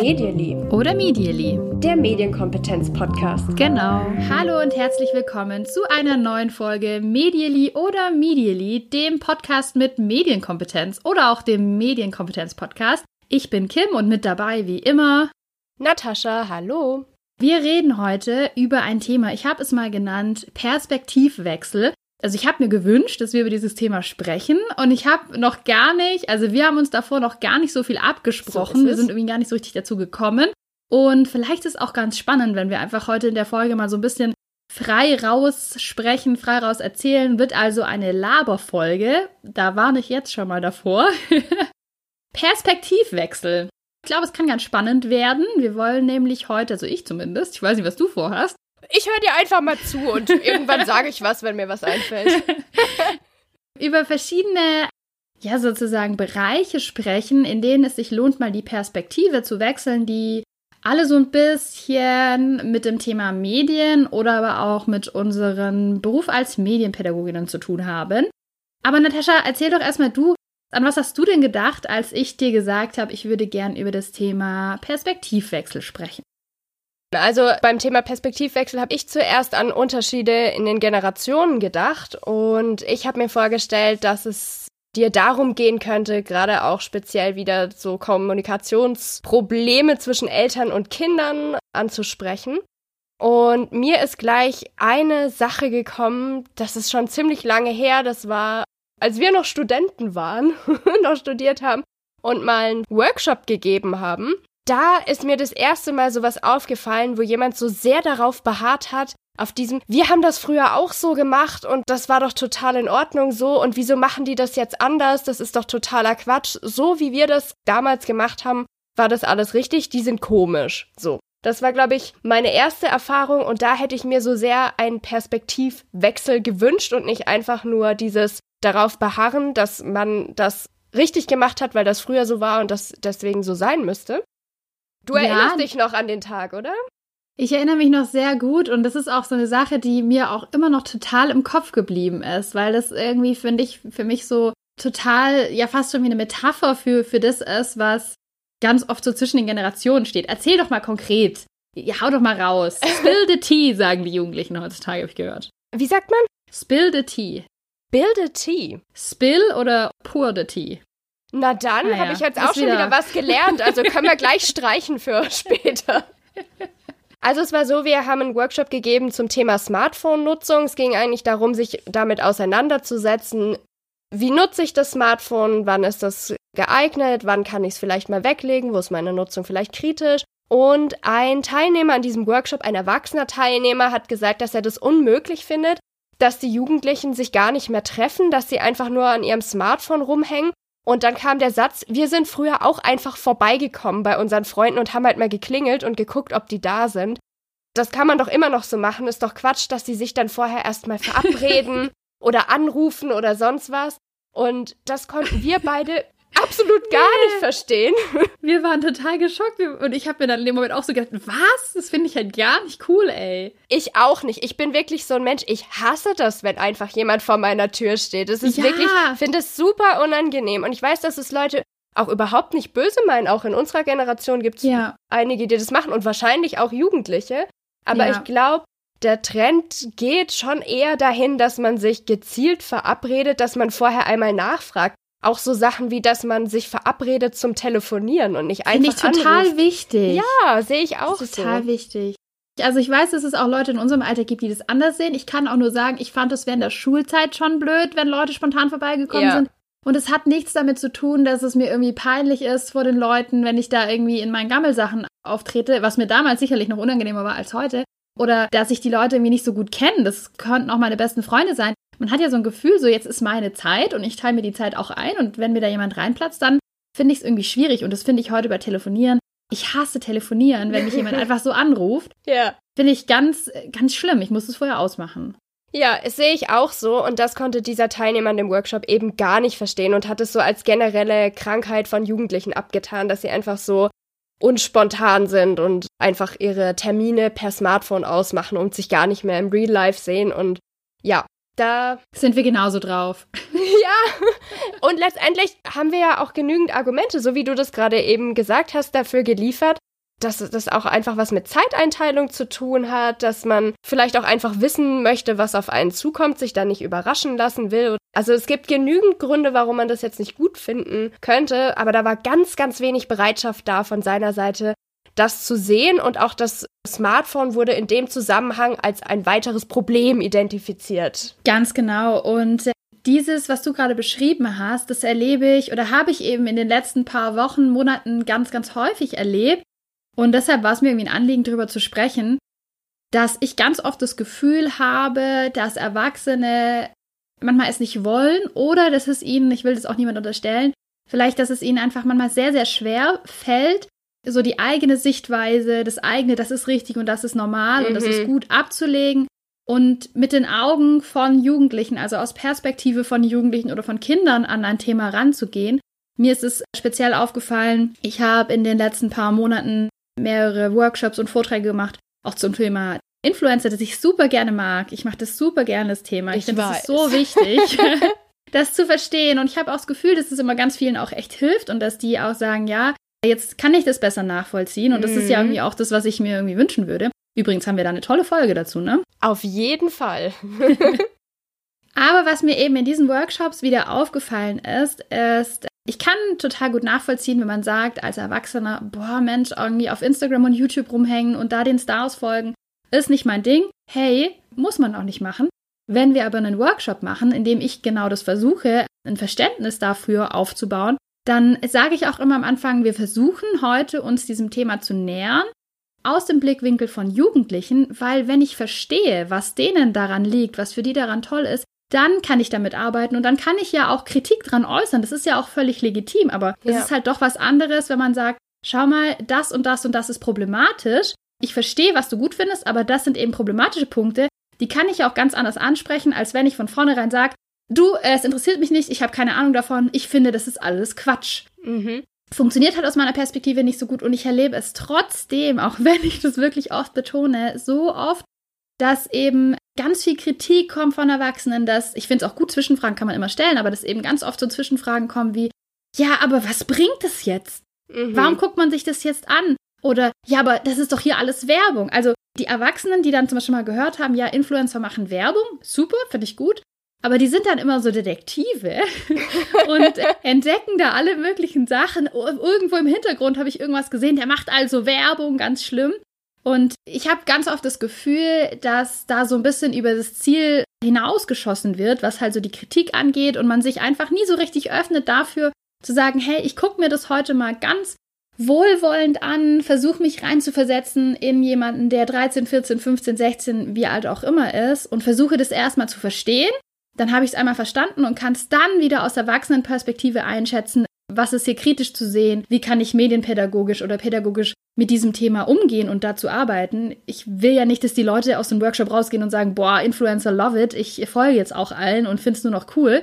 Medially. Oder Medially. Der Medienkompetenz-Podcast. Genau. Hallo und herzlich willkommen zu einer neuen Folge Medially oder Medially, dem Podcast mit Medienkompetenz oder auch dem Medienkompetenz-Podcast. Ich bin Kim und mit dabei wie immer Natascha, hallo. Wir reden heute über ein Thema, ich habe es mal genannt, Perspektivwechsel. Also ich habe mir gewünscht, dass wir über dieses Thema sprechen und ich habe noch gar nicht, also wir haben uns davor noch gar nicht so viel abgesprochen. So wir sind irgendwie gar nicht so richtig dazu gekommen. Und vielleicht ist es auch ganz spannend, wenn wir einfach heute in der Folge mal so ein bisschen frei raus sprechen, frei raus erzählen. Wird also eine Laberfolge. Da warne ich jetzt schon mal davor. Perspektivwechsel. Ich glaube, es kann ganz spannend werden. Wir wollen nämlich heute, also ich zumindest, ich weiß nicht, was du vorhast, ich höre dir einfach mal zu und irgendwann sage ich was, wenn mir was einfällt. Über verschiedene, ja, sozusagen Bereiche sprechen, in denen es sich lohnt, mal die Perspektive zu wechseln, die alle so ein bisschen mit dem Thema Medien oder aber auch mit unserem Beruf als Medienpädagoginnen zu tun haben. Aber Natascha, erzähl doch erstmal du, an was hast du denn gedacht, als ich dir gesagt habe, ich würde gern über das Thema Perspektivwechsel sprechen? Also beim Thema Perspektivwechsel habe ich zuerst an Unterschiede in den Generationen gedacht und ich habe mir vorgestellt, dass es dir darum gehen könnte, gerade auch speziell wieder so Kommunikationsprobleme zwischen Eltern und Kindern anzusprechen. Und mir ist gleich eine Sache gekommen, das ist schon ziemlich lange her, das war, als wir noch Studenten waren, noch studiert haben und mal einen Workshop gegeben haben da ist mir das erste Mal sowas aufgefallen, wo jemand so sehr darauf beharrt hat, auf diesem, wir haben das früher auch so gemacht und das war doch total in Ordnung so und wieso machen die das jetzt anders? Das ist doch totaler Quatsch. So wie wir das damals gemacht haben, war das alles richtig, die sind komisch. So. Das war, glaube ich, meine erste Erfahrung und da hätte ich mir so sehr einen Perspektivwechsel gewünscht und nicht einfach nur dieses darauf beharren, dass man das richtig gemacht hat, weil das früher so war und das deswegen so sein müsste. Du erinnerst ja, dich noch an den Tag, oder? Ich erinnere mich noch sehr gut und das ist auch so eine Sache, die mir auch immer noch total im Kopf geblieben ist, weil das irgendwie, finde ich, für mich so total, ja fast schon wie eine Metapher für, für das ist, was ganz oft so zwischen den Generationen steht. Erzähl doch mal konkret. Ja, hau doch mal raus. Spill the tea, sagen die Jugendlichen heutzutage, habe ich gehört. Wie sagt man? Spill the tea. Spill the tea. Spill oder pour the tea? Na dann ah, habe ich jetzt auch schon wieder. wieder was gelernt. Also können wir gleich streichen für später. Also es war so, wir haben einen Workshop gegeben zum Thema Smartphone-Nutzung. Es ging eigentlich darum, sich damit auseinanderzusetzen. Wie nutze ich das Smartphone? Wann ist das geeignet? Wann kann ich es vielleicht mal weglegen? Wo ist meine Nutzung vielleicht kritisch? Und ein Teilnehmer an diesem Workshop, ein erwachsener Teilnehmer, hat gesagt, dass er das unmöglich findet, dass die Jugendlichen sich gar nicht mehr treffen, dass sie einfach nur an ihrem Smartphone rumhängen und dann kam der Satz, wir sind früher auch einfach vorbeigekommen bei unseren Freunden und haben halt mal geklingelt und geguckt, ob die da sind. Das kann man doch immer noch so machen. Ist doch Quatsch, dass die sich dann vorher erstmal verabreden oder anrufen oder sonst was. Und das konnten wir beide absolut gar nee. nicht verstehen. Wir waren total geschockt und ich habe mir dann in dem Moment auch so gedacht, was? Das finde ich halt gar nicht cool, ey. Ich auch nicht. Ich bin wirklich so ein Mensch, ich hasse das, wenn einfach jemand vor meiner Tür steht. Das ist ja. wirklich, finde es super unangenehm und ich weiß, dass es Leute auch überhaupt nicht böse meinen. Auch in unserer Generation gibt es ja. einige, die das machen und wahrscheinlich auch Jugendliche. Aber ja. ich glaube, der Trend geht schon eher dahin, dass man sich gezielt verabredet, dass man vorher einmal nachfragt. Auch so Sachen wie, dass man sich verabredet zum Telefonieren und nicht einfach Finde ich total anruft. wichtig. Ja, sehe ich auch total so. wichtig. Also ich weiß, dass es auch Leute in unserem Alter gibt, die das anders sehen. Ich kann auch nur sagen, ich fand es während der Schulzeit schon blöd, wenn Leute spontan vorbeigekommen ja. sind. Und es hat nichts damit zu tun, dass es mir irgendwie peinlich ist vor den Leuten, wenn ich da irgendwie in meinen Gammelsachen auftrete, was mir damals sicherlich noch unangenehmer war als heute. Oder dass ich die Leute irgendwie nicht so gut kenne. Das könnten auch meine besten Freunde sein man hat ja so ein Gefühl, so jetzt ist meine Zeit und ich teile mir die Zeit auch ein und wenn mir da jemand reinplatzt, dann finde ich es irgendwie schwierig und das finde ich heute bei Telefonieren. Ich hasse Telefonieren, wenn mich jemand einfach so anruft. Ja. Finde ich ganz, ganz schlimm. Ich muss es vorher ausmachen. Ja, das sehe ich auch so und das konnte dieser Teilnehmer in dem Workshop eben gar nicht verstehen und hat es so als generelle Krankheit von Jugendlichen abgetan, dass sie einfach so unspontan sind und einfach ihre Termine per Smartphone ausmachen und sich gar nicht mehr im Real Life sehen und ja, da sind wir genauso drauf. ja, und letztendlich haben wir ja auch genügend Argumente, so wie du das gerade eben gesagt hast, dafür geliefert, dass das auch einfach was mit Zeiteinteilung zu tun hat, dass man vielleicht auch einfach wissen möchte, was auf einen zukommt, sich da nicht überraschen lassen will. Also es gibt genügend Gründe, warum man das jetzt nicht gut finden könnte, aber da war ganz, ganz wenig Bereitschaft da von seiner Seite, das zu sehen und auch das Smartphone wurde in dem Zusammenhang als ein weiteres Problem identifiziert. Ganz genau und dieses, was du gerade beschrieben hast, das erlebe ich oder habe ich eben in den letzten paar Wochen, Monaten ganz, ganz häufig erlebt. Und deshalb war es mir irgendwie ein Anliegen, darüber zu sprechen, dass ich ganz oft das Gefühl habe, dass Erwachsene manchmal es nicht wollen oder dass es ihnen, ich will das auch niemand unterstellen, vielleicht, dass es ihnen einfach manchmal sehr, sehr schwer fällt, so die eigene Sichtweise, das eigene, das ist richtig und das ist normal mhm. und das ist mhm. gut abzulegen und mit den Augen von Jugendlichen, also aus Perspektive von Jugendlichen oder von Kindern an ein Thema ranzugehen. Mir ist es speziell aufgefallen, ich habe in den letzten paar Monaten mehrere Workshops und Vorträge gemacht, auch zum Thema Influencer, das ich super gerne mag. Ich mache das super gerne, das Thema. Ich, ich finde es so wichtig, das zu verstehen. Und ich habe auch das Gefühl, dass es immer ganz vielen auch echt hilft und dass die auch sagen, ja, jetzt kann ich das besser nachvollziehen. Und das mhm. ist ja mhm. irgendwie auch das, was ich mir irgendwie wünschen würde. Übrigens haben wir da eine tolle Folge dazu, ne? Auf jeden Fall. Aber was mir eben in diesen Workshops wieder aufgefallen ist, ist, ich kann total gut nachvollziehen, wenn man sagt, als Erwachsener, boah, Mensch, irgendwie auf Instagram und YouTube rumhängen und da den Stars folgen, ist nicht mein Ding. Hey, muss man auch nicht machen. Wenn wir aber einen Workshop machen, in dem ich genau das versuche, ein Verständnis dafür aufzubauen, dann sage ich auch immer am Anfang, wir versuchen heute uns diesem Thema zu nähern aus dem Blickwinkel von Jugendlichen, weil wenn ich verstehe, was denen daran liegt, was für die daran toll ist, dann kann ich damit arbeiten und dann kann ich ja auch Kritik dran äußern. Das ist ja auch völlig legitim, aber es ja. ist halt doch was anderes, wenn man sagt, schau mal, das und das und das ist problematisch. Ich verstehe, was du gut findest, aber das sind eben problematische Punkte. Die kann ich ja auch ganz anders ansprechen, als wenn ich von vornherein sage, du, es interessiert mich nicht, ich habe keine Ahnung davon, ich finde, das ist alles Quatsch. Mhm. Funktioniert halt aus meiner Perspektive nicht so gut und ich erlebe es trotzdem, auch wenn ich das wirklich oft betone, so oft, dass eben ganz viel Kritik kommt von Erwachsenen, dass, ich finde es auch gut, Zwischenfragen kann man immer stellen, aber dass eben ganz oft so Zwischenfragen kommen wie, ja, aber was bringt es jetzt? Mhm. Warum guckt man sich das jetzt an? Oder, ja, aber das ist doch hier alles Werbung. Also die Erwachsenen, die dann zum Beispiel mal gehört haben, ja, Influencer machen Werbung, super, finde ich gut. Aber die sind dann immer so Detektive und entdecken da alle möglichen Sachen. Irgendwo im Hintergrund habe ich irgendwas gesehen, der macht also Werbung, ganz schlimm. Und ich habe ganz oft das Gefühl, dass da so ein bisschen über das Ziel hinausgeschossen wird, was halt so die Kritik angeht und man sich einfach nie so richtig öffnet dafür zu sagen, hey, ich gucke mir das heute mal ganz wohlwollend an, versuche mich reinzuversetzen in jemanden, der 13, 14, 15, 16, wie alt auch immer ist und versuche das erstmal zu verstehen. Dann habe ich es einmal verstanden und kann es dann wieder aus Erwachsenenperspektive einschätzen, was ist hier kritisch zu sehen, wie kann ich medienpädagogisch oder pädagogisch mit diesem Thema umgehen und dazu arbeiten. Ich will ja nicht, dass die Leute aus dem Workshop rausgehen und sagen, boah, Influencer love it, ich folge jetzt auch allen und finde es nur noch cool.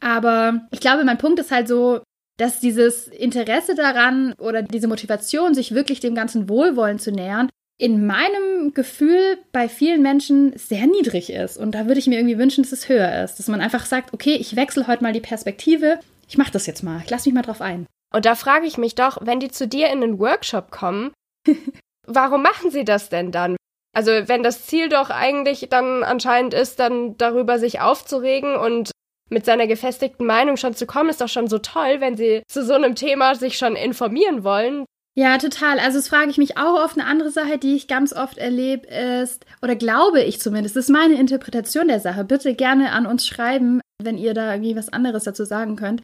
Aber ich glaube, mein Punkt ist halt so, dass dieses Interesse daran oder diese Motivation, sich wirklich dem ganzen Wohlwollen zu nähern, in meinem Gefühl bei vielen Menschen sehr niedrig ist. Und da würde ich mir irgendwie wünschen, dass es höher ist. Dass man einfach sagt, okay, ich wechsle heute mal die Perspektive. Ich mache das jetzt mal. Ich lasse mich mal drauf ein. Und da frage ich mich doch, wenn die zu dir in einen Workshop kommen, warum machen sie das denn dann? Also wenn das Ziel doch eigentlich dann anscheinend ist, dann darüber sich aufzuregen und mit seiner gefestigten Meinung schon zu kommen, ist doch schon so toll, wenn sie zu so einem Thema sich schon informieren wollen. Ja, total. Also das frage ich mich auch oft. Eine andere Sache, die ich ganz oft erlebe, ist, oder glaube ich zumindest, das ist meine Interpretation der Sache. Bitte gerne an uns schreiben, wenn ihr da irgendwie was anderes dazu sagen könnt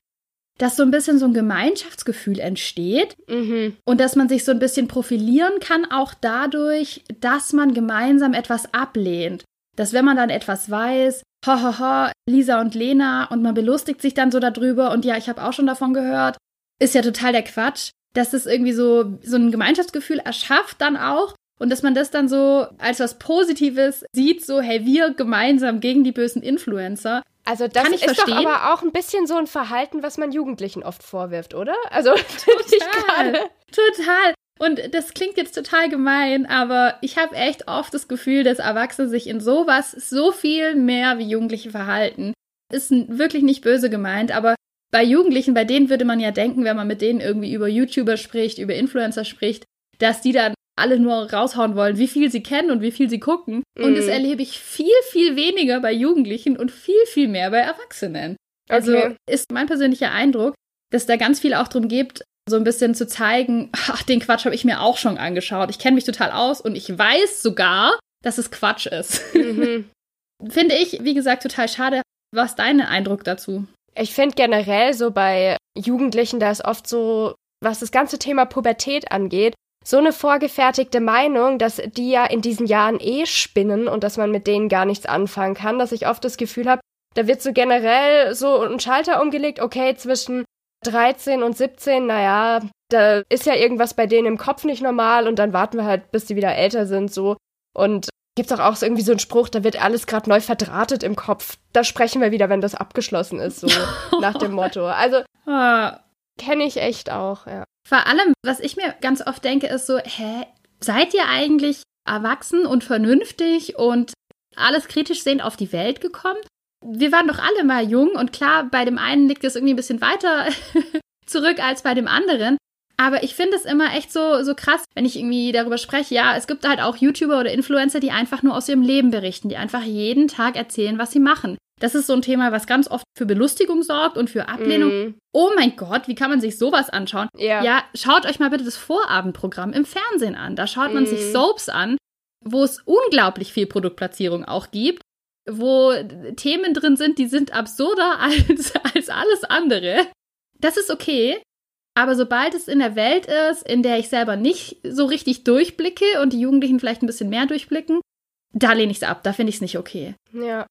dass so ein bisschen so ein Gemeinschaftsgefühl entsteht mhm. und dass man sich so ein bisschen profilieren kann, auch dadurch, dass man gemeinsam etwas ablehnt. Dass wenn man dann etwas weiß, hahaha, Lisa und Lena und man belustigt sich dann so darüber und ja, ich habe auch schon davon gehört, ist ja total der Quatsch, dass es irgendwie so, so ein Gemeinschaftsgefühl erschafft dann auch und dass man das dann so als was Positives sieht, so, hey, wir gemeinsam gegen die bösen Influencer. Also das ist verstehen. doch aber auch ein bisschen so ein Verhalten, was man Jugendlichen oft vorwirft, oder? Also total, total. Und das klingt jetzt total gemein, aber ich habe echt oft das Gefühl, dass Erwachsene sich in sowas so viel mehr wie Jugendliche verhalten. Ist wirklich nicht böse gemeint, aber bei Jugendlichen, bei denen würde man ja denken, wenn man mit denen irgendwie über YouTuber spricht, über Influencer spricht, dass die dann alle nur raushauen wollen, wie viel sie kennen und wie viel sie gucken. Mm. Und das mhm. erlebe ich viel, viel weniger bei Jugendlichen und viel, viel mehr bei Erwachsenen. Also okay. ist mein persönlicher Eindruck, dass da ganz viel auch darum geht, so ein bisschen zu zeigen, ach, den Quatsch habe ich mir auch schon angeschaut. Ich kenne mich total aus und ich weiß sogar, dass es Quatsch ist. Mhm. Finde ich, wie gesagt, total schade. Was ist dein Eindruck dazu? Ich finde generell so bei Jugendlichen, da ist oft so, was das ganze Thema Pubertät angeht, so eine vorgefertigte Meinung, dass die ja in diesen Jahren eh spinnen und dass man mit denen gar nichts anfangen kann, dass ich oft das Gefühl habe, da wird so generell so ein Schalter umgelegt, okay, zwischen 13 und 17, naja, da ist ja irgendwas bei denen im Kopf nicht normal und dann warten wir halt, bis die wieder älter sind, so. Und gibt's auch, auch so irgendwie so einen Spruch, da wird alles gerade neu verdrahtet im Kopf. Da sprechen wir wieder, wenn das abgeschlossen ist, so nach dem Motto. Also, ah. kenne ich echt auch, ja. Vor allem, was ich mir ganz oft denke, ist so, hä, seid ihr eigentlich erwachsen und vernünftig und alles kritisch sehend auf die Welt gekommen? Wir waren doch alle mal jung und klar, bei dem einen liegt es irgendwie ein bisschen weiter zurück als bei dem anderen. Aber ich finde es immer echt so, so krass, wenn ich irgendwie darüber spreche. Ja, es gibt halt auch YouTuber oder Influencer, die einfach nur aus ihrem Leben berichten, die einfach jeden Tag erzählen, was sie machen. Das ist so ein Thema, was ganz oft für Belustigung sorgt und für Ablehnung. Mm. Oh mein Gott, wie kann man sich sowas anschauen? Ja. ja, schaut euch mal bitte das Vorabendprogramm im Fernsehen an. Da schaut man mm. sich Soaps an, wo es unglaublich viel Produktplatzierung auch gibt, wo Themen drin sind, die sind absurder als, als alles andere. Das ist okay. Aber sobald es in der Welt ist, in der ich selber nicht so richtig durchblicke und die Jugendlichen vielleicht ein bisschen mehr durchblicken, da lehne ich es ab. Da finde ich es nicht okay. Ja.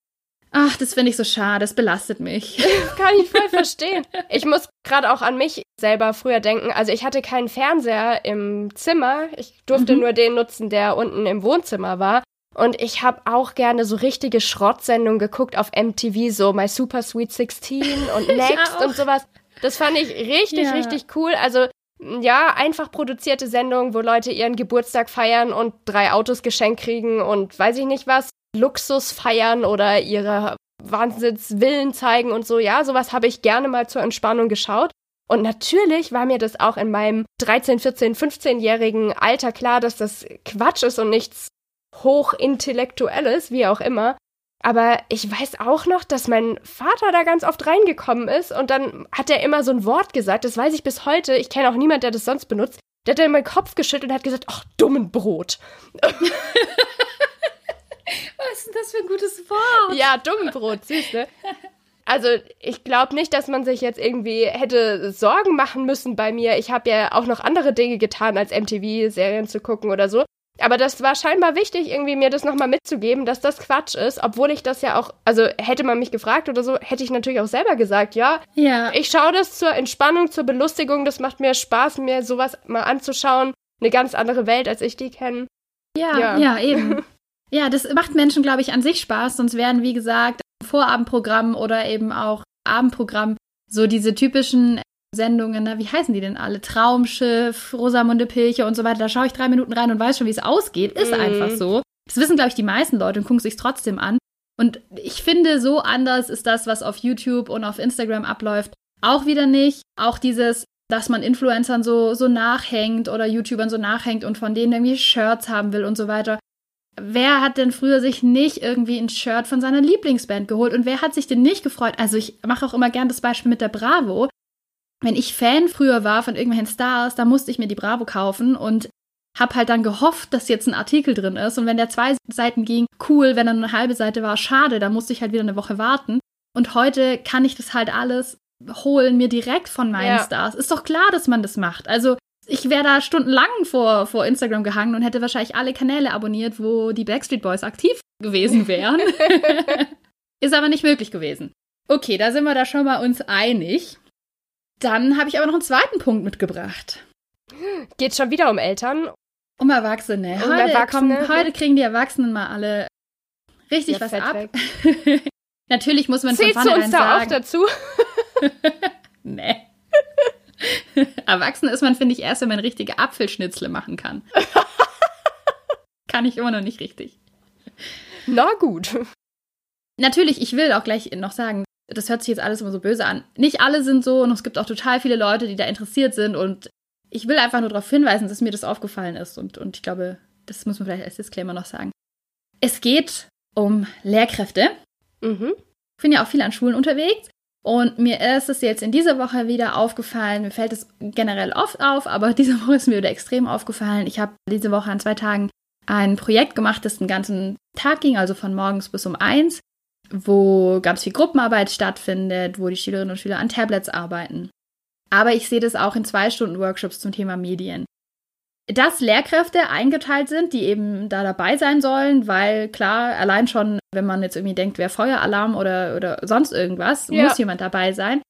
Ach, das finde ich so schade, das belastet mich. Kann ich voll verstehen. Ich muss gerade auch an mich selber früher denken. Also ich hatte keinen Fernseher im Zimmer. Ich durfte mhm. nur den nutzen, der unten im Wohnzimmer war. Und ich habe auch gerne so richtige Schrottsendungen geguckt auf MTV, so My Super Sweet 16 und Next und sowas. Das fand ich richtig, ja. richtig cool. Also ja, einfach produzierte Sendungen, wo Leute ihren Geburtstag feiern und drei Autos geschenkt kriegen und weiß ich nicht was. Luxus feiern oder ihre Wahnsinnswillen zeigen und so. Ja, sowas habe ich gerne mal zur Entspannung geschaut. Und natürlich war mir das auch in meinem 13, 14, 15-jährigen Alter klar, dass das Quatsch ist und nichts hochintellektuelles, wie auch immer. Aber ich weiß auch noch, dass mein Vater da ganz oft reingekommen ist und dann hat er immer so ein Wort gesagt, das weiß ich bis heute. Ich kenne auch niemanden, der das sonst benutzt. Der hat dann meinen Kopf geschüttelt und hat gesagt, ach, dummen Brot. Was ist denn das für ein gutes Wort? Ja, Dummenbrot, siehst du. Also ich glaube nicht, dass man sich jetzt irgendwie hätte Sorgen machen müssen bei mir. Ich habe ja auch noch andere Dinge getan, als MTV-Serien zu gucken oder so. Aber das war scheinbar wichtig, irgendwie mir das nochmal mitzugeben, dass das Quatsch ist, obwohl ich das ja auch, also hätte man mich gefragt oder so, hätte ich natürlich auch selber gesagt, ja, ja. ich schaue das zur Entspannung, zur Belustigung, das macht mir Spaß, mir sowas mal anzuschauen. Eine ganz andere Welt, als ich die kenne. Ja, ja, ja, eben. Ja, das macht Menschen, glaube ich, an sich Spaß, sonst wären, wie gesagt, Vorabendprogramm oder eben auch Abendprogramm so diese typischen Sendungen, na, wie heißen die denn alle? Traumschiff, Rosamunde Pilche und so weiter. Da schaue ich drei Minuten rein und weiß schon, wie es ausgeht. Ist mhm. einfach so. Das wissen, glaube ich, die meisten Leute und gucken sich trotzdem an. Und ich finde, so anders ist das, was auf YouTube und auf Instagram abläuft, auch wieder nicht. Auch dieses, dass man Influencern so, so nachhängt oder YouTubern so nachhängt und von denen irgendwie Shirts haben will und so weiter. Wer hat denn früher sich nicht irgendwie ein Shirt von seiner Lieblingsband geholt und wer hat sich denn nicht gefreut? Also ich mache auch immer gern das Beispiel mit der Bravo. Wenn ich Fan früher war von irgendwelchen Stars, da musste ich mir die Bravo kaufen und hab halt dann gehofft, dass jetzt ein Artikel drin ist und wenn der zwei Seiten ging, cool, wenn dann eine halbe Seite war, schade, da musste ich halt wieder eine Woche warten. Und heute kann ich das halt alles holen, mir direkt von meinen ja. Stars. Ist doch klar, dass man das macht. Also ich wäre da stundenlang vor, vor Instagram gehangen und hätte wahrscheinlich alle Kanäle abonniert, wo die Backstreet Boys aktiv gewesen wären. Ist aber nicht möglich gewesen. Okay, da sind wir da schon mal uns einig. Dann habe ich aber noch einen zweiten Punkt mitgebracht. Geht schon wieder um Eltern? Um Erwachsene. Um heute, Erwachsene. Komm, heute kriegen die Erwachsenen mal alle richtig ja, was ab. Natürlich muss man Zählst von vornherein du uns da sagen, auch dazu? nee. Erwachsen ist man, finde ich, erst, wenn man richtige Apfelschnitzle machen kann. kann ich immer noch nicht richtig. Na gut. Natürlich, ich will auch gleich noch sagen, das hört sich jetzt alles immer so böse an. Nicht alle sind so und es gibt auch total viele Leute, die da interessiert sind und ich will einfach nur darauf hinweisen, dass mir das aufgefallen ist und, und ich glaube, das muss man vielleicht als Disclaimer noch sagen. Es geht um Lehrkräfte. Mhm. Ich bin ja auch viel an Schulen unterwegs und mir ist es jetzt in dieser Woche wieder aufgefallen, mir fällt es generell oft auf, aber diese Woche ist mir wieder extrem aufgefallen. Ich habe diese Woche an zwei Tagen ein Projekt gemacht, das den ganzen Tag ging, also von morgens bis um eins wo ganz viel Gruppenarbeit stattfindet, wo die Schülerinnen und Schüler an Tablets arbeiten. Aber ich sehe das auch in zwei Stunden Workshops zum Thema Medien. Dass Lehrkräfte eingeteilt sind, die eben da dabei sein sollen, weil klar, allein schon, wenn man jetzt irgendwie denkt, wer Feueralarm oder, oder sonst irgendwas, ja. muss jemand dabei sein.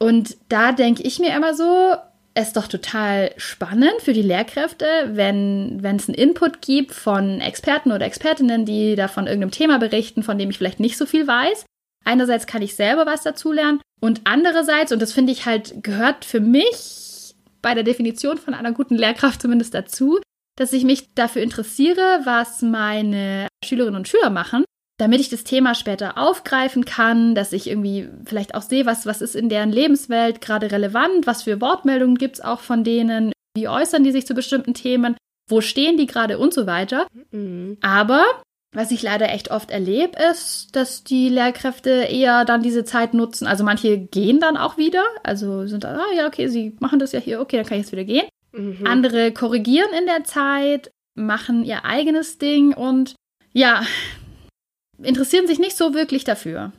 Und da denke ich mir immer so, es doch total spannend für die Lehrkräfte, wenn es einen Input gibt von Experten oder Expertinnen, die da von irgendeinem Thema berichten, von dem ich vielleicht nicht so viel weiß. Einerseits kann ich selber was dazulernen und andererseits, und das finde ich halt, gehört für mich bei der Definition von einer guten Lehrkraft zumindest dazu, dass ich mich dafür interessiere, was meine Schülerinnen und Schüler machen damit ich das Thema später aufgreifen kann, dass ich irgendwie vielleicht auch sehe, was, was ist in deren Lebenswelt gerade relevant, was für Wortmeldungen gibt es auch von denen, wie äußern die sich zu bestimmten Themen, wo stehen die gerade und so weiter. Mhm. Aber was ich leider echt oft erlebe, ist, dass die Lehrkräfte eher dann diese Zeit nutzen. Also manche gehen dann auch wieder, also sind dann, ah ja, okay, sie machen das ja hier, okay, dann kann ich jetzt wieder gehen. Mhm. Andere korrigieren in der Zeit, machen ihr eigenes Ding und ja, interessieren sich nicht so wirklich dafür.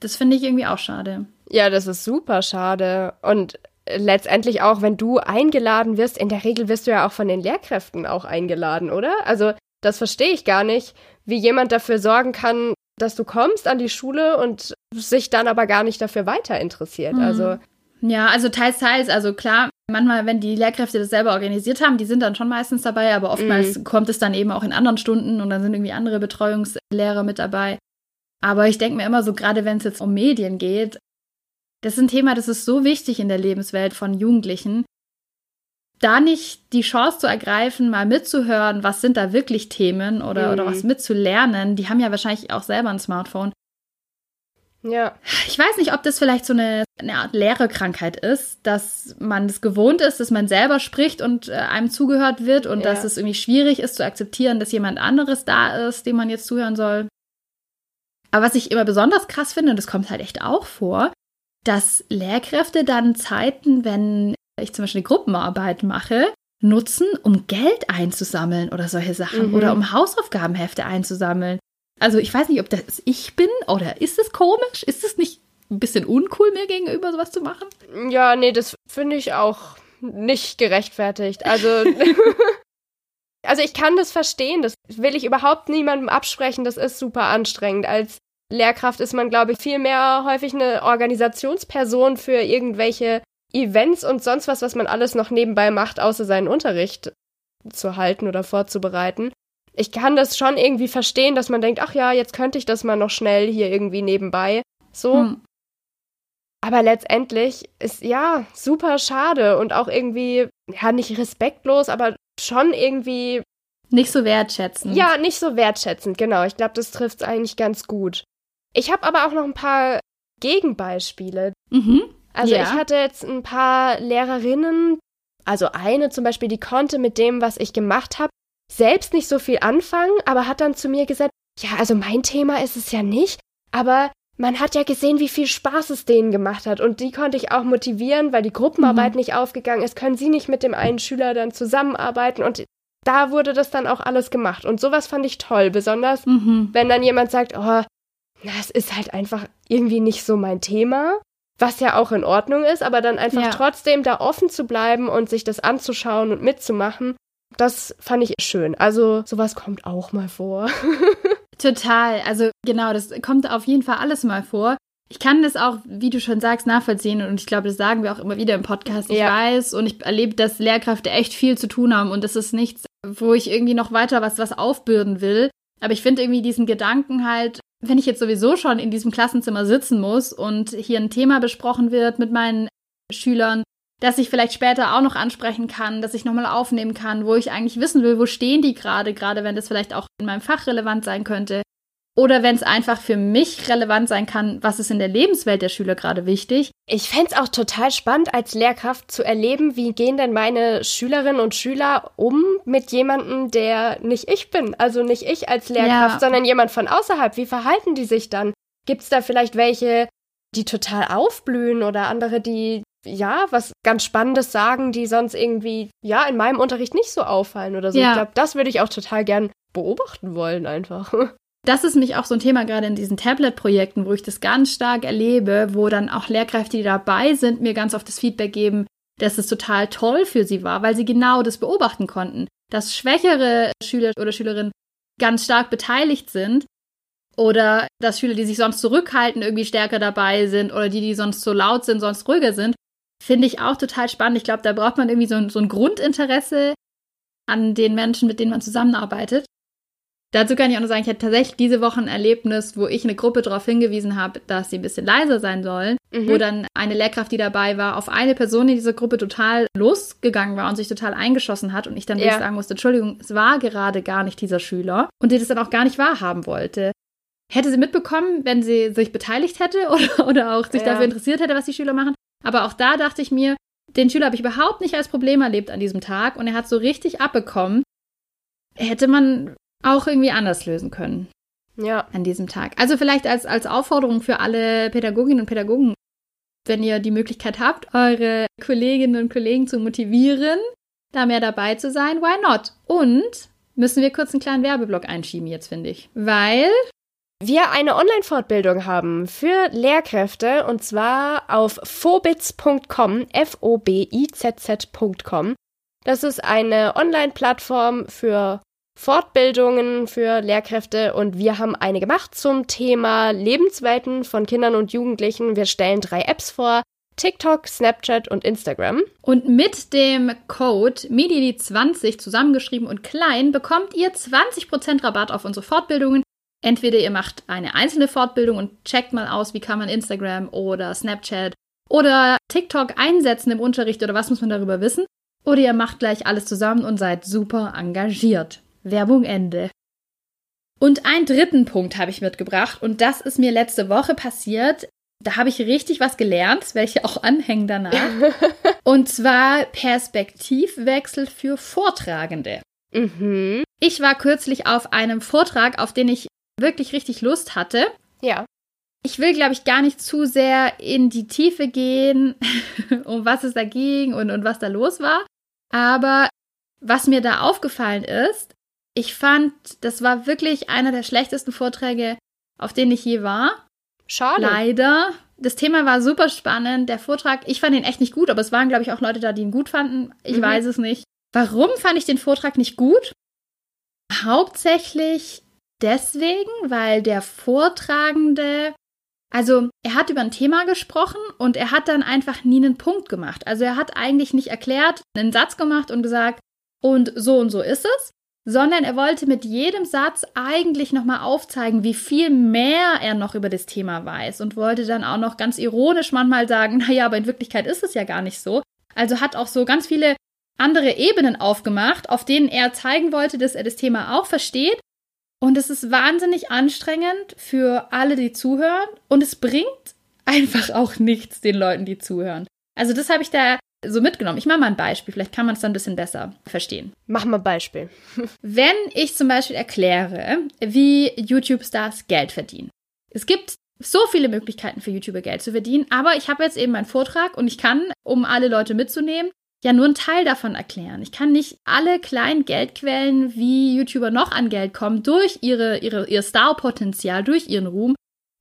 Das finde ich irgendwie auch schade. Ja, das ist super schade. Und letztendlich auch, wenn du eingeladen wirst, in der Regel wirst du ja auch von den Lehrkräften auch eingeladen, oder? Also, das verstehe ich gar nicht, wie jemand dafür sorgen kann, dass du kommst an die Schule und sich dann aber gar nicht dafür weiter interessiert. Mhm. Also. Ja, also teils, teils. Also klar, manchmal, wenn die Lehrkräfte das selber organisiert haben, die sind dann schon meistens dabei, aber oftmals mhm. kommt es dann eben auch in anderen Stunden und dann sind irgendwie andere Betreuungslehrer mit dabei. Aber ich denke mir immer so, gerade wenn es jetzt um Medien geht, das ist ein Thema, das ist so wichtig in der Lebenswelt von Jugendlichen. Da nicht die Chance zu ergreifen, mal mitzuhören, was sind da wirklich Themen oder, mhm. oder was mitzulernen, die haben ja wahrscheinlich auch selber ein Smartphone. Ja. Ich weiß nicht, ob das vielleicht so eine, eine Art Lehrerkrankheit ist, dass man es gewohnt ist, dass man selber spricht und äh, einem zugehört wird und ja. dass es irgendwie schwierig ist zu akzeptieren, dass jemand anderes da ist, dem man jetzt zuhören soll. Aber was ich immer besonders krass finde, und das kommt halt echt auch vor, dass Lehrkräfte dann Zeiten, wenn ich zum Beispiel eine Gruppenarbeit mache, nutzen, um Geld einzusammeln oder solche Sachen mhm. oder um Hausaufgabenhefte einzusammeln. Also ich weiß nicht, ob das ich bin oder ist es komisch? Ist es nicht ein bisschen uncool mir gegenüber, sowas zu machen? Ja, nee, das finde ich auch nicht gerechtfertigt. Also, also ich kann das verstehen, das will ich überhaupt niemandem absprechen, das ist super anstrengend. Als Lehrkraft ist man, glaube ich, viel mehr häufig eine Organisationsperson für irgendwelche Events und sonst was, was man alles noch nebenbei macht, außer seinen Unterricht zu halten oder vorzubereiten ich kann das schon irgendwie verstehen, dass man denkt, ach ja, jetzt könnte ich das mal noch schnell hier irgendwie nebenbei. So. Hm. Aber letztendlich ist ja super schade und auch irgendwie, ja, nicht respektlos, aber schon irgendwie. Nicht so wertschätzend. Ja, nicht so wertschätzend, genau. Ich glaube, das trifft es eigentlich ganz gut. Ich habe aber auch noch ein paar Gegenbeispiele. Mhm. Also ja. ich hatte jetzt ein paar Lehrerinnen, also eine zum Beispiel, die konnte mit dem, was ich gemacht habe, selbst nicht so viel anfangen, aber hat dann zu mir gesagt, ja, also mein Thema ist es ja nicht, aber man hat ja gesehen, wie viel Spaß es denen gemacht hat. Und die konnte ich auch motivieren, weil die Gruppenarbeit mhm. nicht aufgegangen ist. Können sie nicht mit dem einen Schüler dann zusammenarbeiten? Und da wurde das dann auch alles gemacht. Und sowas fand ich toll. Besonders, mhm. wenn dann jemand sagt, oh, na, es ist halt einfach irgendwie nicht so mein Thema. Was ja auch in Ordnung ist, aber dann einfach ja. trotzdem da offen zu bleiben und sich das anzuschauen und mitzumachen. Das fand ich schön. Also sowas kommt auch mal vor. Total. Also genau, das kommt auf jeden Fall alles mal vor. Ich kann das auch, wie du schon sagst, nachvollziehen und ich glaube, das sagen wir auch immer wieder im Podcast. Ich ja. weiß und ich erlebe, dass Lehrkräfte echt viel zu tun haben und das ist nichts, wo ich irgendwie noch weiter was, was aufbürden will. Aber ich finde irgendwie diesen Gedanken halt, wenn ich jetzt sowieso schon in diesem Klassenzimmer sitzen muss und hier ein Thema besprochen wird mit meinen Schülern, dass ich vielleicht später auch noch ansprechen kann, dass ich nochmal aufnehmen kann, wo ich eigentlich wissen will, wo stehen die gerade, gerade wenn das vielleicht auch in meinem Fach relevant sein könnte. Oder wenn es einfach für mich relevant sein kann, was ist in der Lebenswelt der Schüler gerade wichtig. Ich fände es auch total spannend, als Lehrkraft zu erleben, wie gehen denn meine Schülerinnen und Schüler um mit jemandem, der nicht ich bin. Also nicht ich als Lehrkraft, ja. sondern jemand von außerhalb. Wie verhalten die sich dann? Gibt es da vielleicht welche, die total aufblühen oder andere, die ja was ganz Spannendes sagen, die sonst irgendwie ja in meinem Unterricht nicht so auffallen oder so? Ja. Ich glaube, das würde ich auch total gern beobachten wollen einfach. das ist mich auch so ein Thema gerade in diesen Tablet-Projekten, wo ich das ganz stark erlebe, wo dann auch Lehrkräfte, die dabei sind, mir ganz oft das Feedback geben, dass es total toll für sie war, weil sie genau das beobachten konnten, dass schwächere Schüler oder Schülerinnen ganz stark beteiligt sind oder dass Schüler, die sich sonst zurückhalten, irgendwie stärker dabei sind oder die, die sonst so laut sind, sonst ruhiger sind, finde ich auch total spannend. Ich glaube, da braucht man irgendwie so ein, so ein Grundinteresse an den Menschen, mit denen man zusammenarbeitet. Dazu kann ich auch noch sagen, ich hatte tatsächlich diese Woche ein Erlebnis, wo ich eine Gruppe darauf hingewiesen habe, dass sie ein bisschen leiser sein sollen, mhm. wo dann eine Lehrkraft, die dabei war, auf eine Person in dieser Gruppe total losgegangen war und sich total eingeschossen hat und ich dann ja. wirklich sagen musste, Entschuldigung, es war gerade gar nicht dieser Schüler und die das dann auch gar nicht wahrhaben wollte. Hätte sie mitbekommen, wenn sie sich beteiligt hätte oder, oder auch sich ja. dafür interessiert hätte, was die Schüler machen. Aber auch da dachte ich mir, den Schüler habe ich überhaupt nicht als Problem erlebt an diesem Tag und er hat so richtig abbekommen. Hätte man auch irgendwie anders lösen können. Ja. An diesem Tag. Also vielleicht als, als Aufforderung für alle Pädagoginnen und Pädagogen, wenn ihr die Möglichkeit habt, eure Kolleginnen und Kollegen zu motivieren, da mehr dabei zu sein, why not? Und müssen wir kurz einen kleinen Werbeblock einschieben jetzt, finde ich. Weil wir eine Online-Fortbildung haben für Lehrkräfte und zwar auf phobitz.com, F-O-B-I-Z-Z.com. Das ist eine Online-Plattform für Fortbildungen für Lehrkräfte und wir haben eine gemacht zum Thema Lebenswelten von Kindern und Jugendlichen. Wir stellen drei Apps vor. TikTok, Snapchat und Instagram. Und mit dem Code MEDIDI20 zusammengeschrieben und klein bekommt ihr 20% Rabatt auf unsere Fortbildungen. Entweder ihr macht eine einzelne Fortbildung und checkt mal aus, wie kann man Instagram oder Snapchat oder TikTok einsetzen im Unterricht oder was muss man darüber wissen. Oder ihr macht gleich alles zusammen und seid super engagiert. Werbung Ende. Und einen dritten Punkt habe ich mitgebracht und das ist mir letzte Woche passiert. Da habe ich richtig was gelernt, welche auch anhängen danach. und zwar Perspektivwechsel für Vortragende. Mhm. Ich war kürzlich auf einem Vortrag, auf den ich wirklich richtig Lust hatte. Ja. Ich will, glaube ich, gar nicht zu sehr in die Tiefe gehen, um was es da ging und, und was da los war. Aber was mir da aufgefallen ist, ich fand, das war wirklich einer der schlechtesten Vorträge, auf denen ich je war. Schade. Leider. Das Thema war super spannend. Der Vortrag, ich fand ihn echt nicht gut, aber es waren, glaube ich, auch Leute da, die ihn gut fanden. Ich mhm. weiß es nicht. Warum fand ich den Vortrag nicht gut? Hauptsächlich deswegen, weil der Vortragende, also er hat über ein Thema gesprochen und er hat dann einfach nie einen Punkt gemacht. Also er hat eigentlich nicht erklärt, einen Satz gemacht und gesagt, und so und so ist es, sondern er wollte mit jedem Satz eigentlich nochmal aufzeigen, wie viel mehr er noch über das Thema weiß und wollte dann auch noch ganz ironisch manchmal sagen, naja, aber in Wirklichkeit ist es ja gar nicht so. Also hat auch so ganz viele andere Ebenen aufgemacht, auf denen er zeigen wollte, dass er das Thema auch versteht. Und es ist wahnsinnig anstrengend für alle, die zuhören. Und es bringt einfach auch nichts den Leuten, die zuhören. Also das habe ich da so mitgenommen. Ich mache mal ein Beispiel, vielleicht kann man es dann ein bisschen besser verstehen. Mach mal ein Beispiel. Wenn ich zum Beispiel erkläre, wie YouTube-Stars Geld verdienen. Es gibt so viele Möglichkeiten für YouTuber Geld zu verdienen, aber ich habe jetzt eben meinen Vortrag und ich kann, um alle Leute mitzunehmen, ja nur einen Teil davon erklären. Ich kann nicht alle kleinen Geldquellen, wie YouTuber noch an Geld kommen, durch ihre, ihre, ihr Star-Potenzial, durch ihren Ruhm,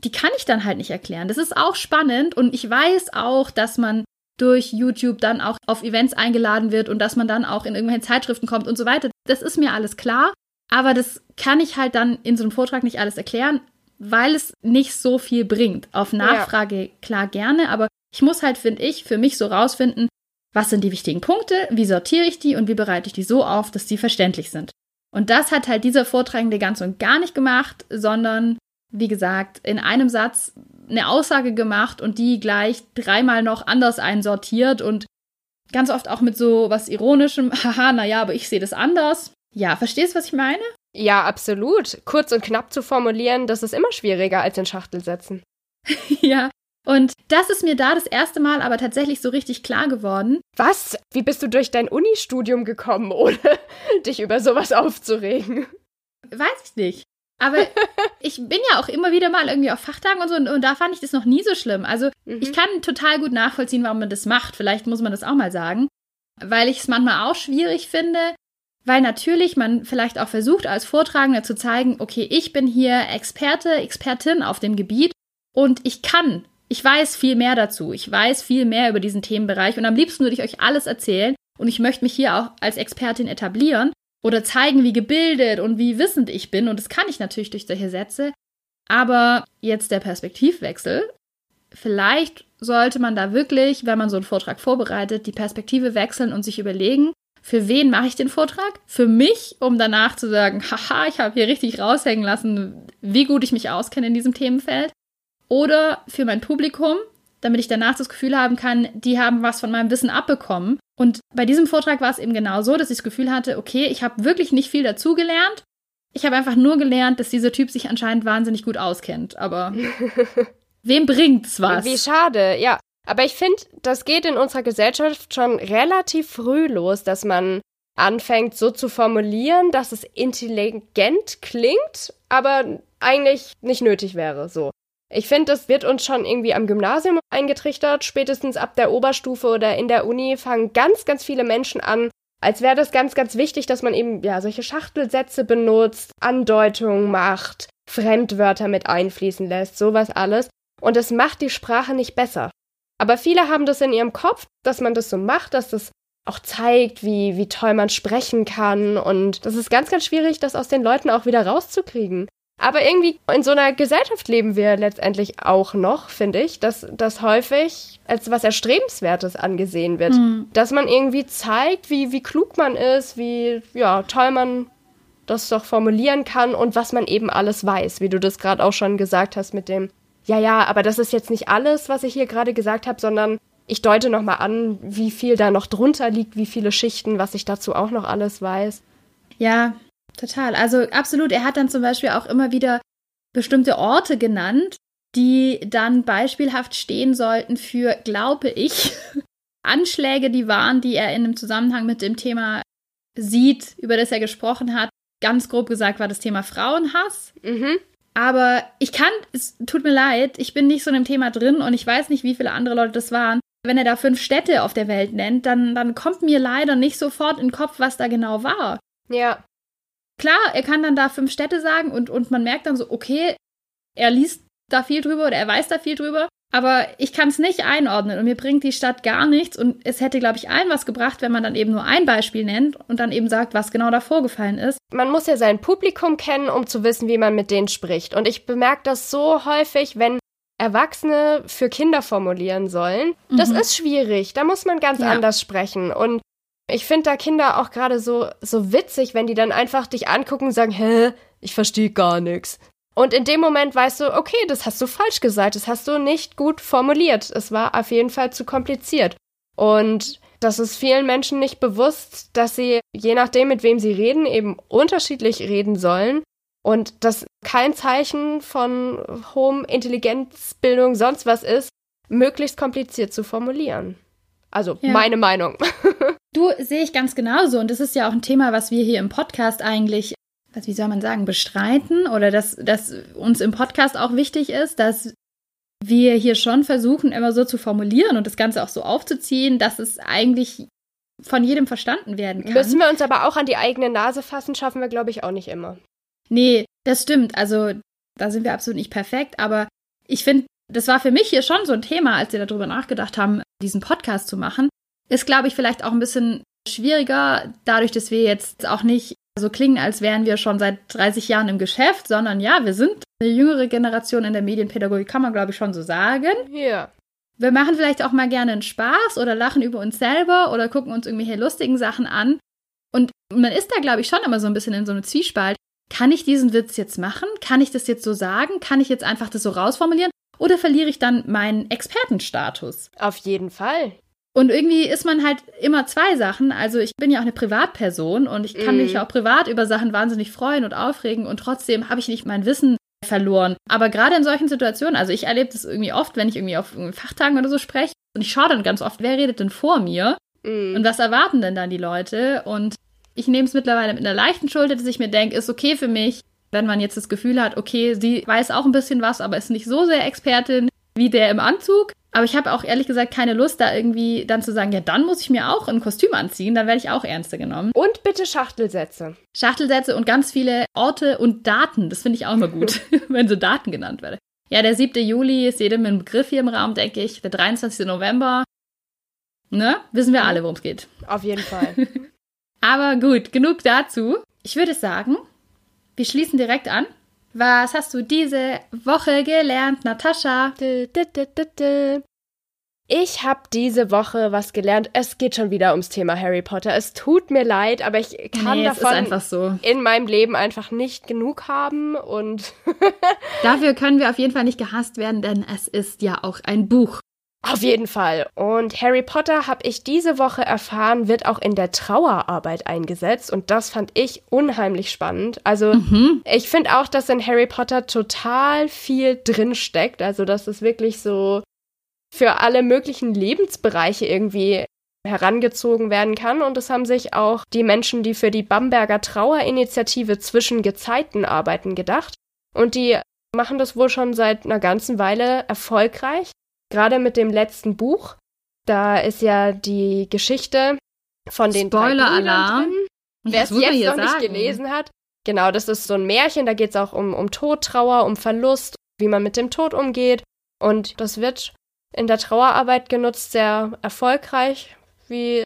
die kann ich dann halt nicht erklären. Das ist auch spannend und ich weiß auch, dass man durch YouTube dann auch auf Events eingeladen wird und dass man dann auch in irgendwelche Zeitschriften kommt und so weiter. Das ist mir alles klar. Aber das kann ich halt dann in so einem Vortrag nicht alles erklären, weil es nicht so viel bringt. Auf Nachfrage ja. klar gerne, aber ich muss halt, finde ich, für mich so rausfinden, was sind die wichtigen Punkte, wie sortiere ich die und wie bereite ich die so auf, dass die verständlich sind. Und das hat halt dieser Vortragende ganz und gar nicht gemacht, sondern, wie gesagt, in einem Satz eine Aussage gemacht und die gleich dreimal noch anders einsortiert und Ganz oft auch mit so was Ironischem, haha, naja, aber ich sehe das anders. Ja, verstehst du, was ich meine? Ja, absolut. Kurz und knapp zu formulieren, das ist immer schwieriger als in Schachtelsätzen. ja, und das ist mir da das erste Mal aber tatsächlich so richtig klar geworden. Was? Wie bist du durch dein Unistudium gekommen, ohne dich über sowas aufzuregen? Weiß ich nicht. Aber ich bin ja auch immer wieder mal irgendwie auf Fachtagen und so und, und da fand ich das noch nie so schlimm. Also mhm. ich kann total gut nachvollziehen, warum man das macht. Vielleicht muss man das auch mal sagen. Weil ich es manchmal auch schwierig finde, weil natürlich man vielleicht auch versucht, als Vortragender zu zeigen, okay, ich bin hier Experte, Expertin auf dem Gebiet und ich kann ich weiß viel mehr dazu. Ich weiß viel mehr über diesen Themenbereich und am liebsten würde ich euch alles erzählen und ich möchte mich hier auch als Expertin etablieren oder zeigen, wie gebildet und wie wissend ich bin und das kann ich natürlich durch solche Sätze. Aber jetzt der Perspektivwechsel. Vielleicht sollte man da wirklich, wenn man so einen Vortrag vorbereitet, die Perspektive wechseln und sich überlegen, für wen mache ich den Vortrag? Für mich, um danach zu sagen, haha, ich habe hier richtig raushängen lassen, wie gut ich mich auskenne in diesem Themenfeld oder für mein Publikum, damit ich danach das Gefühl haben kann, die haben was von meinem Wissen abbekommen. Und bei diesem Vortrag war es eben genau so, dass ich das Gefühl hatte, okay, ich habe wirklich nicht viel dazugelernt. Ich habe einfach nur gelernt, dass dieser Typ sich anscheinend wahnsinnig gut auskennt. Aber wem bringt's was? Wie schade, ja. Aber ich finde, das geht in unserer Gesellschaft schon relativ früh los, dass man anfängt so zu formulieren, dass es intelligent klingt, aber eigentlich nicht nötig wäre, so. Ich finde, das wird uns schon irgendwie am Gymnasium eingetrichtert. Spätestens ab der Oberstufe oder in der Uni fangen ganz, ganz viele Menschen an, als wäre das ganz, ganz wichtig, dass man eben ja solche Schachtelsätze benutzt, Andeutungen macht, Fremdwörter mit einfließen lässt, sowas alles. Und es macht die Sprache nicht besser. Aber viele haben das in ihrem Kopf, dass man das so macht, dass das auch zeigt, wie, wie toll man sprechen kann. Und das ist ganz, ganz schwierig, das aus den Leuten auch wieder rauszukriegen. Aber irgendwie in so einer Gesellschaft leben wir letztendlich auch noch, finde ich, dass das häufig als was Erstrebenswertes angesehen wird. Mhm. Dass man irgendwie zeigt, wie, wie klug man ist, wie ja, toll man das doch formulieren kann und was man eben alles weiß, wie du das gerade auch schon gesagt hast mit dem, ja, ja, aber das ist jetzt nicht alles, was ich hier gerade gesagt habe, sondern ich deute nochmal an, wie viel da noch drunter liegt, wie viele Schichten, was ich dazu auch noch alles weiß. Ja, Total. Also absolut. Er hat dann zum Beispiel auch immer wieder bestimmte Orte genannt, die dann beispielhaft stehen sollten für, glaube ich, Anschläge, die waren, die er in einem Zusammenhang mit dem Thema sieht, über das er gesprochen hat. Ganz grob gesagt war das Thema Frauenhass. Mhm. Aber ich kann, es tut mir leid, ich bin nicht so in dem Thema drin und ich weiß nicht, wie viele andere Leute das waren. Wenn er da fünf Städte auf der Welt nennt, dann, dann kommt mir leider nicht sofort in den Kopf, was da genau war. Ja. Klar, er kann dann da fünf Städte sagen und, und man merkt dann so, okay, er liest da viel drüber oder er weiß da viel drüber, aber ich kann es nicht einordnen und mir bringt die Stadt gar nichts und es hätte, glaube ich, allen was gebracht, wenn man dann eben nur ein Beispiel nennt und dann eben sagt, was genau da vorgefallen ist. Man muss ja sein Publikum kennen, um zu wissen, wie man mit denen spricht. Und ich bemerke das so häufig, wenn Erwachsene für Kinder formulieren sollen. Das mhm. ist schwierig. Da muss man ganz ja. anders sprechen. Und ich finde da Kinder auch gerade so, so witzig, wenn die dann einfach dich angucken und sagen, hä, ich verstehe gar nichts. Und in dem Moment weißt du, okay, das hast du falsch gesagt, das hast du nicht gut formuliert. Es war auf jeden Fall zu kompliziert. Und das ist vielen Menschen nicht bewusst, dass sie, je nachdem, mit wem sie reden, eben unterschiedlich reden sollen. Und das kein Zeichen von hohem Intelligenzbildung sonst was ist, möglichst kompliziert zu formulieren. Also ja. meine Meinung. du sehe ich ganz genauso. Und das ist ja auch ein Thema, was wir hier im Podcast eigentlich, was, wie soll man sagen, bestreiten oder dass, dass uns im Podcast auch wichtig ist, dass wir hier schon versuchen, immer so zu formulieren und das Ganze auch so aufzuziehen, dass es eigentlich von jedem verstanden werden kann. Müssen wir uns aber auch an die eigene Nase fassen, schaffen wir, glaube ich, auch nicht immer. Nee, das stimmt. Also da sind wir absolut nicht perfekt, aber ich finde, das war für mich hier schon so ein Thema, als wir darüber nachgedacht haben, diesen Podcast zu machen. Ist, glaube ich, vielleicht auch ein bisschen schwieriger, dadurch, dass wir jetzt auch nicht so klingen, als wären wir schon seit 30 Jahren im Geschäft, sondern ja, wir sind eine jüngere Generation in der Medienpädagogik, kann man, glaube ich, schon so sagen. Ja. Wir machen vielleicht auch mal gerne einen Spaß oder lachen über uns selber oder gucken uns irgendwelche lustigen Sachen an. Und man ist da, glaube ich, schon immer so ein bisschen in so einem Zwiespalt. Kann ich diesen Witz jetzt machen? Kann ich das jetzt so sagen? Kann ich jetzt einfach das so rausformulieren? Oder verliere ich dann meinen Expertenstatus? Auf jeden Fall. Und irgendwie ist man halt immer zwei Sachen. Also ich bin ja auch eine Privatperson und ich kann mm. mich ja auch privat über Sachen wahnsinnig freuen und aufregen und trotzdem habe ich nicht mein Wissen verloren. Aber gerade in solchen Situationen, also ich erlebe das irgendwie oft, wenn ich irgendwie auf Fachtagen oder so spreche und ich schaue dann ganz oft, wer redet denn vor mir mm. und was erwarten denn dann die Leute und ich nehme es mittlerweile mit einer leichten Schulter, dass ich mir denke, ist okay für mich, wenn man jetzt das Gefühl hat, okay, sie weiß auch ein bisschen was, aber ist nicht so sehr Expertin wie der im Anzug. Aber ich habe auch ehrlich gesagt keine Lust, da irgendwie dann zu sagen, ja, dann muss ich mir auch ein Kostüm anziehen, dann werde ich auch ernster genommen. Und bitte Schachtelsätze. Schachtelsätze und ganz viele Orte und Daten. Das finde ich auch immer gut, wenn so Daten genannt werden. Ja, der 7. Juli ist jedem ein Begriff hier im Raum, denke ich. Der 23. November. Ne? Wissen wir alle, worum es geht. Auf jeden Fall. Aber gut, genug dazu. Ich würde sagen, wir schließen direkt an. Was hast du diese Woche gelernt, Natascha? Ich habe diese Woche was gelernt. Es geht schon wieder ums Thema Harry Potter. Es tut mir leid, aber ich kann nee, davon so. in meinem Leben einfach nicht genug haben und dafür können wir auf jeden Fall nicht gehasst werden, denn es ist ja auch ein Buch. Auf jeden Fall. Und Harry Potter, habe ich diese Woche erfahren, wird auch in der Trauerarbeit eingesetzt. Und das fand ich unheimlich spannend. Also mhm. ich finde auch, dass in Harry Potter total viel drinsteckt. Also dass es wirklich so für alle möglichen Lebensbereiche irgendwie herangezogen werden kann. Und es haben sich auch die Menschen, die für die Bamberger Trauerinitiative zwischen Gezeiten arbeiten, gedacht. Und die machen das wohl schon seit einer ganzen Weile erfolgreich gerade mit dem letzten Buch, da ist ja die Geschichte von den Spoiler-Alarm. Wer es jetzt noch sagen. nicht gelesen hat, genau, das ist so ein Märchen, da geht es auch um, um Tod, Trauer, um Verlust, wie man mit dem Tod umgeht. Und das wird in der Trauerarbeit genutzt, sehr erfolgreich, wie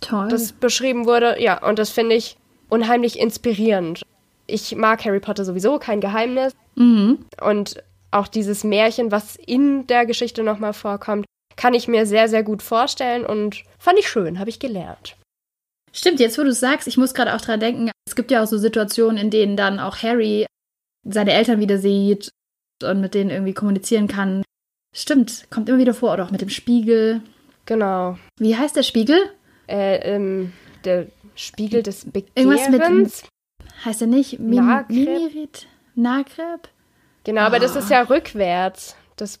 Toll. das beschrieben wurde. Ja, und das finde ich unheimlich inspirierend. Ich mag Harry Potter sowieso, kein Geheimnis. Mhm. Und auch dieses Märchen, was in der Geschichte nochmal vorkommt, kann ich mir sehr, sehr gut vorstellen und fand ich schön, habe ich gelernt. Stimmt, jetzt wo du es sagst, ich muss gerade auch dran denken, es gibt ja auch so Situationen, in denen dann auch Harry seine Eltern wieder sieht und mit denen irgendwie kommunizieren kann. Stimmt, kommt immer wieder vor, oder auch mit dem Spiegel. Genau. Wie heißt der Spiegel? Äh, ähm, der Spiegel des Begehrens. Irgendwas mit. Heißt er nicht? Mim Nagreb? Mimirit? Nagreb? Genau, aber das ist ja ah. rückwärts. Das,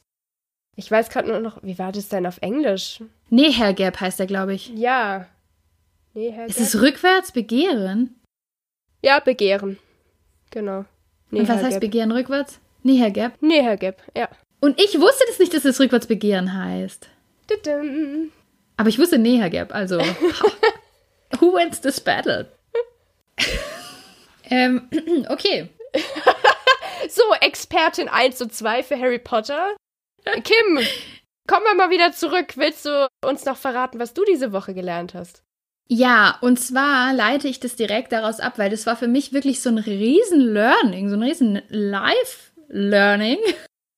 ich weiß gerade nur noch, wie war das denn auf Englisch? Nehergap heißt er, glaube ich. Ja. Nehergap. Ist es rückwärts Begehren? Ja, Begehren. Genau. Und was heißt Begehren rückwärts? Nehergap? Nehergap, ja. Und ich wusste das nicht, dass es rückwärts Begehren heißt. Aber ich wusste Nehergap, also. Who wins this battle? ähm, okay. So, Expertin 1 und 2 für Harry Potter. Kim, kommen wir mal wieder zurück. Willst du uns noch verraten, was du diese Woche gelernt hast? Ja, und zwar leite ich das direkt daraus ab, weil das war für mich wirklich so ein riesen Learning, so ein riesen Life-Learning.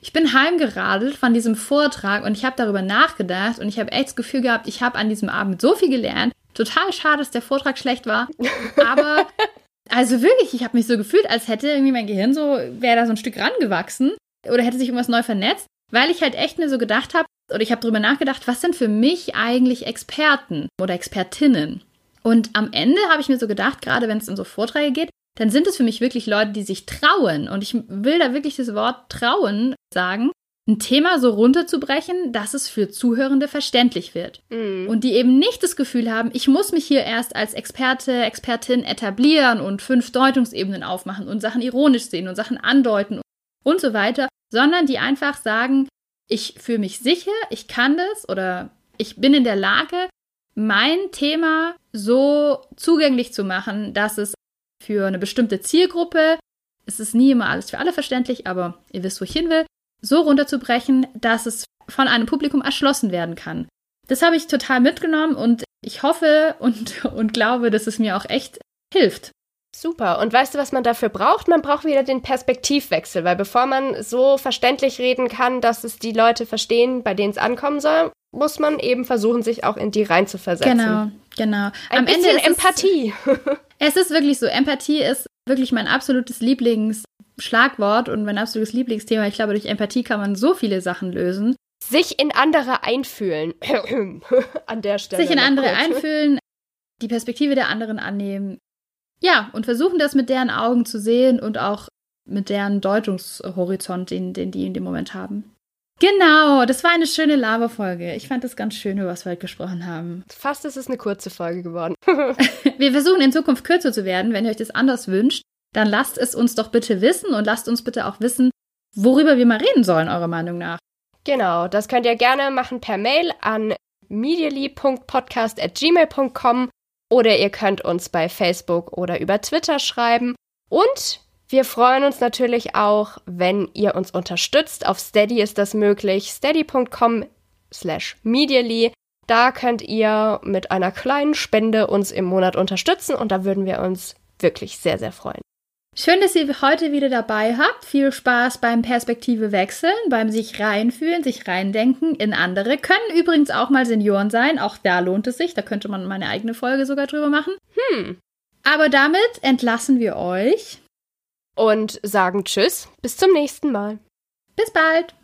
Ich bin heimgeradelt von diesem Vortrag und ich habe darüber nachgedacht und ich habe echt das Gefühl gehabt, ich habe an diesem Abend so viel gelernt. Total schade, dass der Vortrag schlecht war, aber Also wirklich, ich habe mich so gefühlt, als hätte irgendwie mein Gehirn so, wäre da so ein Stück rangewachsen oder hätte sich irgendwas neu vernetzt, weil ich halt echt mir so gedacht habe, oder ich habe darüber nachgedacht, was sind für mich eigentlich Experten oder Expertinnen? Und am Ende habe ich mir so gedacht, gerade wenn es um so Vorträge geht, dann sind es für mich wirklich Leute, die sich trauen. Und ich will da wirklich das Wort trauen sagen, ein Thema so runterzubrechen, dass es für Zuhörende verständlich wird. Mhm. Und die eben nicht das Gefühl haben, ich muss mich hier erst als Experte, Expertin etablieren und fünf Deutungsebenen aufmachen und Sachen ironisch sehen und Sachen andeuten und so weiter, sondern die einfach sagen, ich fühle mich sicher, ich kann das oder ich bin in der Lage, mein Thema so zugänglich zu machen, dass es für eine bestimmte Zielgruppe, es ist nie immer alles für alle verständlich, aber ihr wisst, wo ich hin will, so runterzubrechen, dass es von einem Publikum erschlossen werden kann. Das habe ich total mitgenommen und ich hoffe und, und glaube, dass es mir auch echt hilft. Super. Und weißt du, was man dafür braucht? Man braucht wieder den Perspektivwechsel, weil bevor man so verständlich reden kann, dass es die Leute verstehen, bei denen es ankommen soll, muss man eben versuchen, sich auch in die reinzuversetzen. Genau, genau. Ein Am bisschen Ende Empathie. Es, es ist wirklich so. Empathie ist wirklich mein absolutes Lieblings Schlagwort und mein absolutes Lieblingsthema. Ich glaube, durch Empathie kann man so viele Sachen lösen. sich in andere einfühlen. An der Stelle. Sich in andere kurz. einfühlen, die Perspektive der anderen annehmen. Ja, und versuchen das mit deren Augen zu sehen und auch mit deren Deutungshorizont, den, den die in dem Moment haben. Genau, das war eine schöne Laberfolge. Ich fand es ganz schön, über was wir heute gesprochen haben. Fast ist es eine kurze Folge geworden. wir versuchen in Zukunft kürzer zu werden. Wenn ihr euch das anders wünscht, dann lasst es uns doch bitte wissen und lasst uns bitte auch wissen, worüber wir mal reden sollen, eurer Meinung nach. Genau, das könnt ihr gerne machen per Mail an medially.podcast.gmail.com oder ihr könnt uns bei Facebook oder über Twitter schreiben. Und wir freuen uns natürlich auch, wenn ihr uns unterstützt. Auf Steady ist das möglich. steady.com slash medially. Da könnt ihr mit einer kleinen Spende uns im Monat unterstützen und da würden wir uns wirklich sehr, sehr freuen. Schön, dass ihr heute wieder dabei habt. Viel Spaß beim Perspektive wechseln, beim sich reinfühlen, sich reindenken in andere. Können übrigens auch mal Senioren sein. Auch da lohnt es sich. Da könnte man meine eigene Folge sogar drüber machen. Hm. Aber damit entlassen wir euch und sagen Tschüss. Bis zum nächsten Mal. Bis bald.